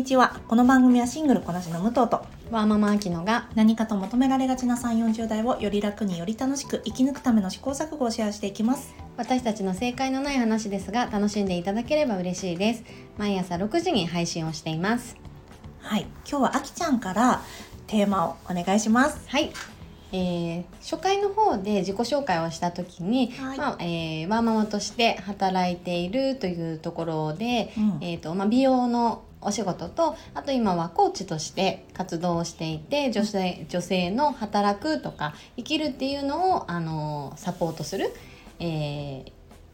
にちは。この番組はシングルこなしの武藤とワーママアキノが何かと求められがちな3 4 0代をより楽により楽しく生き抜くための試行錯誤をシェアしていきます。私たちの正解のない話ですが楽しんでいただければ嬉しいです。毎朝6時に配信をしています。はい。今日はあきちゃんからテーマをお願いします。はい。えー、初回の方で自己紹介をした時に、はい。まあえーワーママとして働いているというところで、うん。えーとまあ、美容のお仕事とあと今はコーチとして活動をしていて女性女性の働くとか生きるっていうのをあのサポートする、えー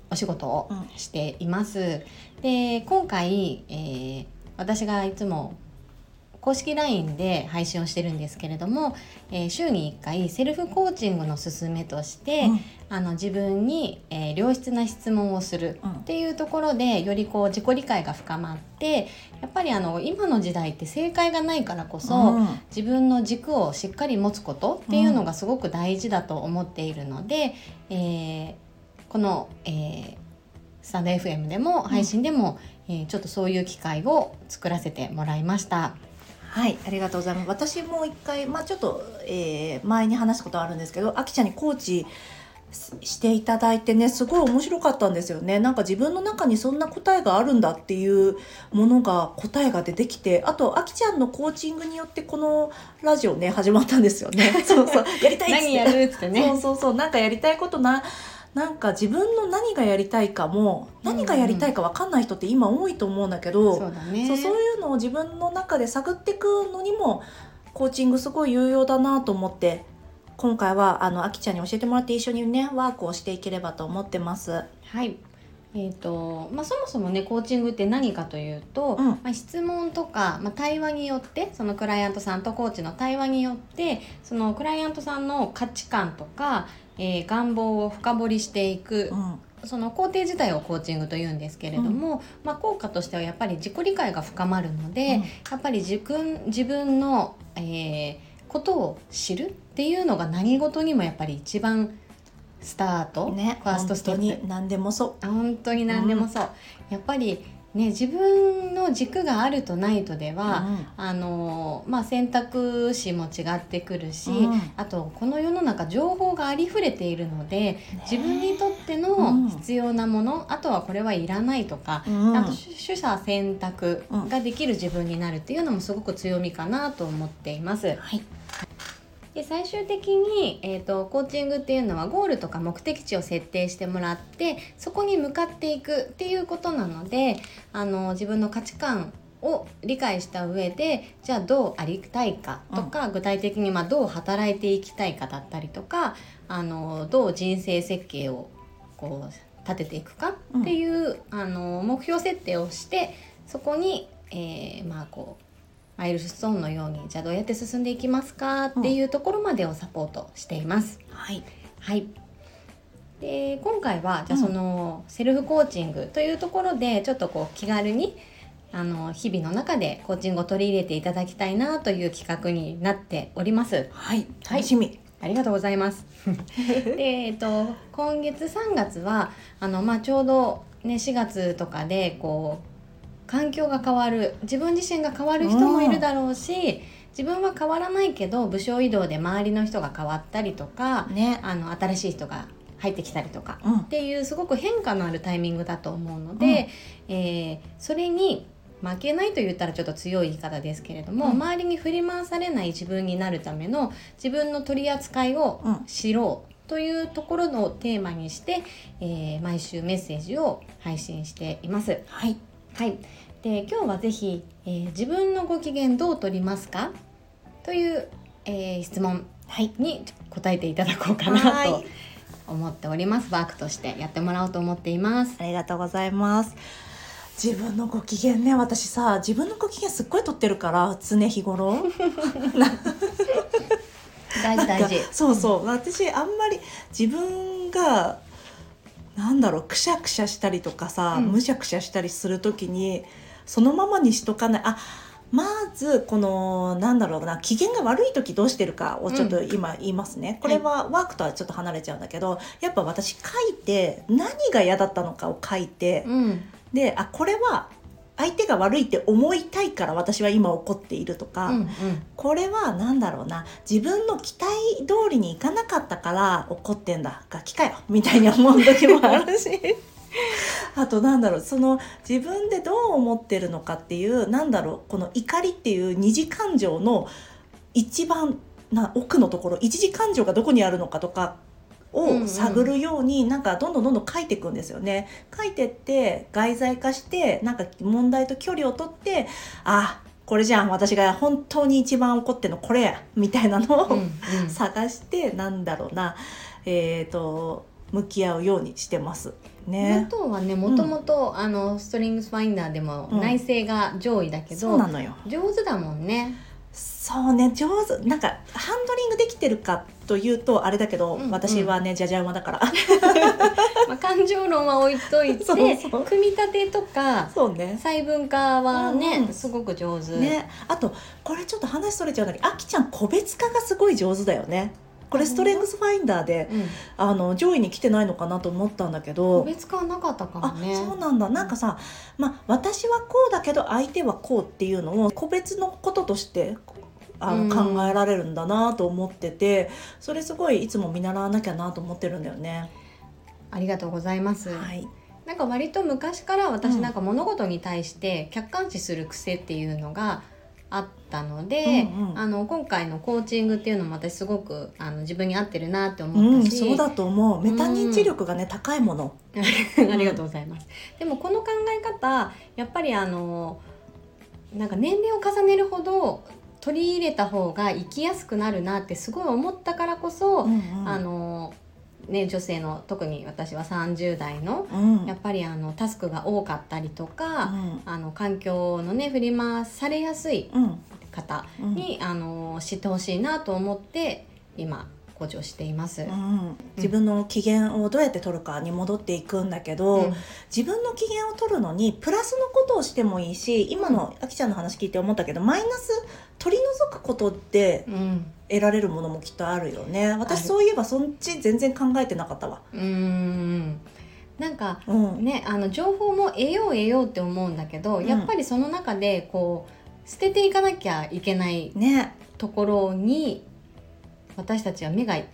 お仕事をうんしています。で今回、えー私がいつも公式 LINE で配信をしてるんですけれども、えー週に1回セルフコーチングの勧めとして、うん。あの自分に、えー良質な質問をするうん。っていうところでよりこう自己理解が深まってやっぱりあの今の時代って正解がないからこそ、うん。自分の軸をしっかり持つことっていうのがすごく大事だと思っているので、えーこの、えースタンド FM でも配信でも、えーちょっとそういう機会を作らせてもらいました。はいありがとうございます。私も一回まあちょっと、えー前に話したことあるんですけどあきちゃんにコーチししていただいてねすごい面白かったんですよね。なんか自分の中にそんな答えがあるんだっていうものが答えが出てきてあとあきちゃんのコーチングによってこのラジオね始まったんですよね。そうそう。やりたいっつって。何やるっつってね。そうそうそう。なんかやりたいことななんか自分の何がやりたいかも何がやりたいか分かんない人って今多いと思うんだけど、そうだね。そうそういうのを自分の中で探っていくのにもコーチングすごい有用だなと思って今回はあのあきちゃんに教えてもらって一緒にねワークをしていければと思ってます。はい。えーとまあ、そもそもねコーチングって何かというと、うん。まあ、質問とか、まあ、対話によってそのクライアントさんとコーチの対話によってそのクライアントさんの価値観とか、えー願望を深掘りしていく。うん。その工程自体をコーチングというんですけれども、まあ、効果としてはやっぱり自己理解が深まるので、うん。やっぱり自分自分の、えーことを知るっていうのが何事にもやっぱり一番スタート、ねファーストステップ。本当に何でもそあ本当に何でもそう、やっぱりね自分の軸があるとないとでう。は、あのまあ、選択肢も違ってくるし、うん。あとこの世の中情報がありふれているので、自分にとってうん。の必要なもの、あとはこれはいらないとか、うん。ちゃんと取捨選択ができる自分になるっていうのもすごく強みかなと思っています。はいで最終的に、えー、とコーチングっていうのはゴールとか目的地を設定してもらってそこに向かっていくっていうことなのであの自分の価値観を理解した上でじゃあどうありたいかとか、具体的にまあどう働いていきたいかだったりとかあのどう人生設計をこう立てていくかっていう、あの目標設定をしてそこに、えーまあこうマイルストーンのようにじゃあどうやって進んでいきますかっていうところまでをサポートしています。はいはいで今回はじゃあうんそのセルフコーチングというところでちょっとこう気軽にあの日々の中でコーチングを取り入れていただきたいなという企画になっております。はい楽しみ。ありがとうございます。で、えっと今月3月はあのまあちょうどね4月とかでこう環境が変わる自分自身が変わる人もいるだろうし、自分は変わらないけど部署移動で周りの人が変わったりとか、ね。あの新しい人が入ってきたりとかうん。っていうすごく変化のあるタイミングだと思うので、えーそれに負けないと言ったらちょっと強い言い方ですけれども、うん。周りに振り回されない自分になるための自分の取り扱いをうん知ろうというところのテーマにして、えー毎週メッセージを配信しています。はい。はい、で今日はぜひ、えー自分のご機嫌どう取りますか?」という、えー質問はい。に答えていただこうかはないとい。思っております。ワークとしてやってもらおうと思っています。ありがとうございます。自分のご機嫌ね。私さ自分のご機嫌すっごい取ってるから常日頃。大事大事。そうそう。私あんまり自分がなんだろうくしゃくしゃしたりとかさ、うん。むしゃくしゃしたりする時にそのままにしとかない。あまずこのなんだろうな機嫌が悪い時どうしてるかをちょっと今言いますね、これはワークとはちょっと離れちゃうんだけどやっぱ私書いて何が嫌だったのかを書いて、うん。であこれは相手が悪いって思いたいから私は今怒っているとか、うんうん。これは何だろうな自分の期待通りにいかなかったから怒ってんだガキかよみたいに思う時もあるし あとなんだろうその自分でどう思ってるのかっていうなんだろうこの怒りっていう二次感情の一番な奥のところ一次感情がどこにあるのかとかを探るように、なんかどんどんどんどん書いていくんですよね。書いてって外在化してなんか問題と距離を取ってあこれじゃん私が本当に一番怒ってるのこれやみたいなのを、探してなんだろうなえー、と向き合うようにしてますね。元はねもともとあのストリングスファインダーでもうん。内政が上位だけど、そうなのよ。上手だもんね。そうね上手。なんかハンドリングできてるかというとあれだけど、うんうん。私はねじゃじゃ馬だから。まあ、感情論は置いといて 組み立てとかそうね。細分化はね、うんうん。すごく上手。ね。あとこれちょっと話それちゃうんだけどあきちゃん個別化がすごい上手だよねこれストレングスファインダーでうん、あの上位に来てないのかなと思ったんだけど個別化はなかったかもあね。そうなんだなんかさ、まあ、私はこうだけど相手はこうっていうのを個別のこととしてあの、うん考えられるんだなと思っててそれすごいいつも見習わなきゃなと思ってるんだよね。ありがとうございます。はい、なんか割と昔から私うんなんか物事に対して客観視する癖っていうのがあったので、うんうんあの今回のコーチングっていうのも私すごくあの自分に合ってるなってうん、思ったし、そうだと思うメタ認知力がね、高いもの。ありがとうございます。でもこの考え方やっぱりあのなんか年齢を重ねるほど取り入れた方が生きやすくなるなってすごい思ったからこそ、うんうんあのね女性の特に私は30代のうん。やっぱりあのタスクが多かったりとうか、ん。あの環境のね振り回されやすいうん。方うん。に、あの知ってほしいなと思って今コーチをしています。うん。自分の機嫌をどうやって取るかに戻っていくんだけど、うん。自分の機嫌を取るのにプラスのことをしてもいいし今のあきちゃんの話聞いて思ったけどマイナス取り除くことでうん得られるものもきっとあるよね。私そういえばそっち全然考えてなかったわ。うーんなんかうん。ね、あの情報も得よう得ようって思うんだけど、うん。やっぱりその中でこう捨てていかなきゃいけないね。ところに私たちは目がい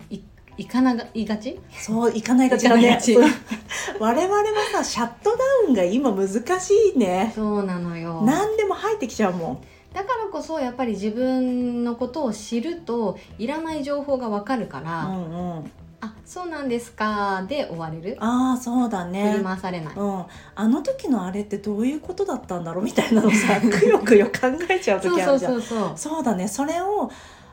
いかないがち？そういかないがちだね。我々はさシャットダウンが今難しいね。そうなのよ。何でも入ってきちゃうもんだからこそやっぱり自分のことを知るといらない情報がわかるかうら、んうん。あそうなんですかで終われる？ああそうだ振ねり回されない、うん、あの時のあれってどういうことだったんだろうみたいなのさ くよくよ考えちゃうそうそう時あるじゃん。そうそうそうだねそれを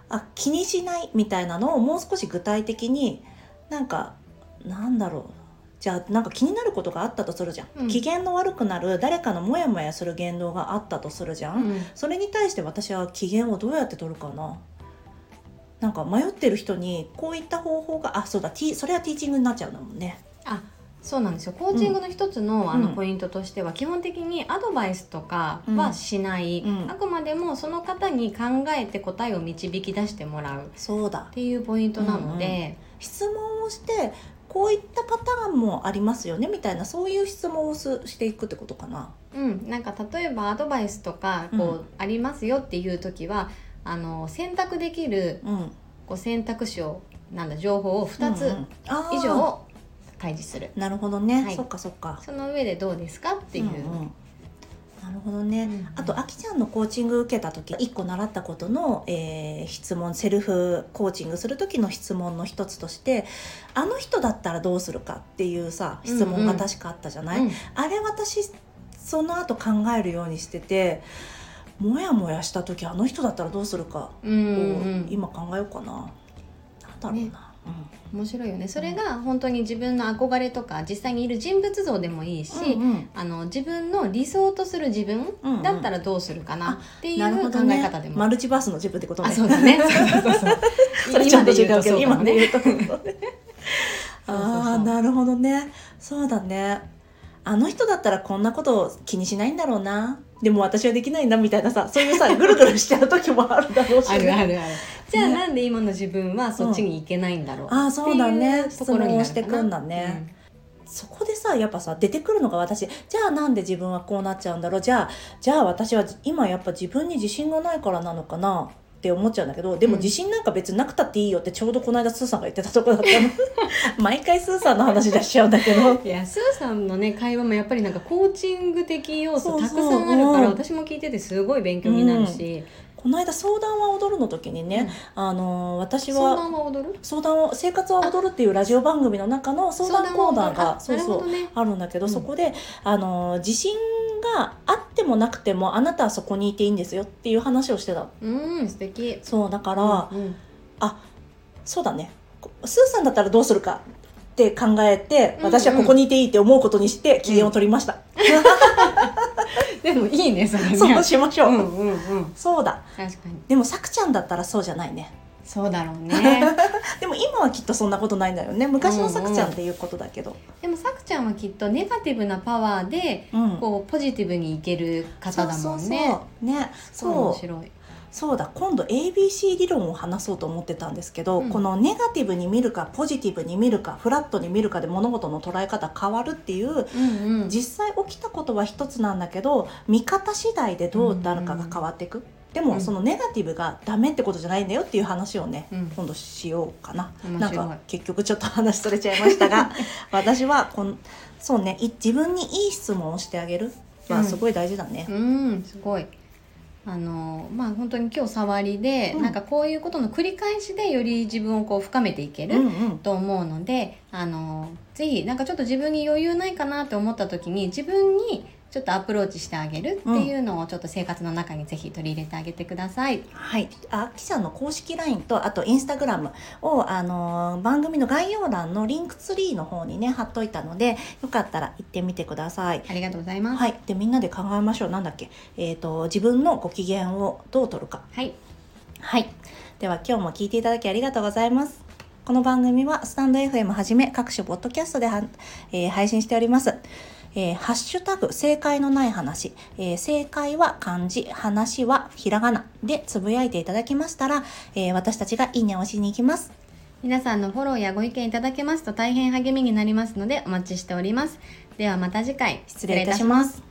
あ気にしないみたいなのをもう少し具体的になんかなんだろうじゃあなんか気になることがあったとするじゃん、うん。機嫌の悪くなる誰かのモヤモヤする言動があったとするじゃん、うん。それに対して私は機嫌をどうやって取るかな。なんか迷ってる人にこういった方法があそうだティそれはティーチングになっちゃうんだもんね。あそうなんですよ。コーチングの一つの,、あうん。のポイントとしては基本的にアドバイスとかはしない、うん。あくまでもその方に考えて答えを導き出してもらう。っそうだ。ていうポイントなので、質問をしてこういったパターンもありますよねみたいなそういう質問をすしていくってことかな。うんなんか例えばアドバイスとかこう、うんありますよっていう時はあの選択できるうん、こう選択肢をなんだ情報を2つ以上開示する、なるほどね、はい。そっかそっか。その上でどうですかっていう、んんなるほどね、うん。あとあきちゃんのコーチング受けた時1個習ったことの、えー質問セルフコーチングする時の質問の一つとしてあの人だったらどうするかっていうさ質問が確かあったじゃない、うんあれ私その後考えるようにしててもやもやした時あの人だったらどうするかをうんうん。今考えようかな、なんだろうな、ね面白いよね。それが本当に自分の憧れとか実際にいる人物像でもいいし、うんうん。あの自分の理想とする自分だったらどうするかなっていう考え方でも、マルチバースの自分ってことね。あそうだね。そう今今で言うと。そうああなるほどね。そうだね。あの人だったらこんなことを気にしないんだろうな。でも私はできないなみたいなさそういうさぐるぐるしちゃう時もあるだろうし、あるあるあるじゃあねなんで今の自分はそっちに行けないんだろう、ああそうだね。質問をしてくんだね、そこでさやっぱさ出てくるのが私。じゃあなんで自分はこうなっちゃうんだろう。じゃあじゃあ私は今やっぱ自分に自信がないからなのかな。って思っちゃうんだけどでもうん。自信なんか別になくたっていいよってちょうどこの間スーさんが言ってたとこだったの。毎回スーさんの話出しちゃうんだけど。いやスーさんのね会話もやっぱりなんかコーチング的要素たくさんあるからうん。私も聞いててすごい勉強になるし、この間相談は踊るの時にね、あのー私相は談は踊る？相談を「生活は踊る」っていうラジオ番組の中の相談コーナーが相談は踊るあなるほどね。あるんだけど、うん。そこであの自信があってもなくてもあなたはそこにいていいんですよっていう話をしてたうん素敵。そうだから、うんそうだね。スーさんだったらどうするかって考えてうんうん。私はここにいていいって思うことにして機嫌を取りました、でもいいねそれね。そうしましょう、うんうんうん。そうだ。確かに。でもさくちゃんだったらそうじゃないね。そうだろうね。でも今はきっとそんなことないんだよね。昔のさくちゃんっていうことだけど、でもさくちゃんはきっとネガティブなパワーでうん。こうポジティブにいける方だもんね。そうそうそう。ね。そう面白いそうだ今度 ABC 理論を話そうと思ってたんですけど、うん。このネガティブに見るかポジティブに見るかフラットに見るかで物事の捉え方変わるっていううんうん。実際起きたことは一つなんだけど見方次第でどうなるかが変わっていく、でうん。もそのネガティブがダメってことじゃないんだよっていう話をね、うん。今度しようかな。なんか結局ちょっと話それちゃいましたが 私はこんそうねい自分にいい質問をしてあげる。はすごい大事だね。うんすごいあのまあ本当に今日触りで、うん。なんかこういうことの繰り返しでより自分をこう深めていける、うんうん。と思うのであのぜひなんかちょっと自分に余裕ないかなって思った時に自分にちょっとアプローチしてあげるっていうのをちょっと生活の中にぜひ取り入れてあげてください。はい、あきちゃんの公式 LINE とあとインスタグラムを、あのー番組の概要欄のリンクツリーの方にね貼っといたのでよかったら行ってみてください。ありがとうございます。はい、でみんなで考えましょう。なんだっけ、えー、と自分のご機嫌をどう取るか。はい、はい。では今日も聞いていただきありがとうございます。この番組はスタンド FM はじめ各種ポッドキャストでは、えー配信しておりますえーハッシュタグ正解のない話、えー正解は漢字話はひらがな。でつぶやいていただきましたら、えー私たちがいいねを押しに行きます。皆さんのフォローやご意見いただけますと大変励みになりますのでお待ちしております。ではまた次回。失礼いたします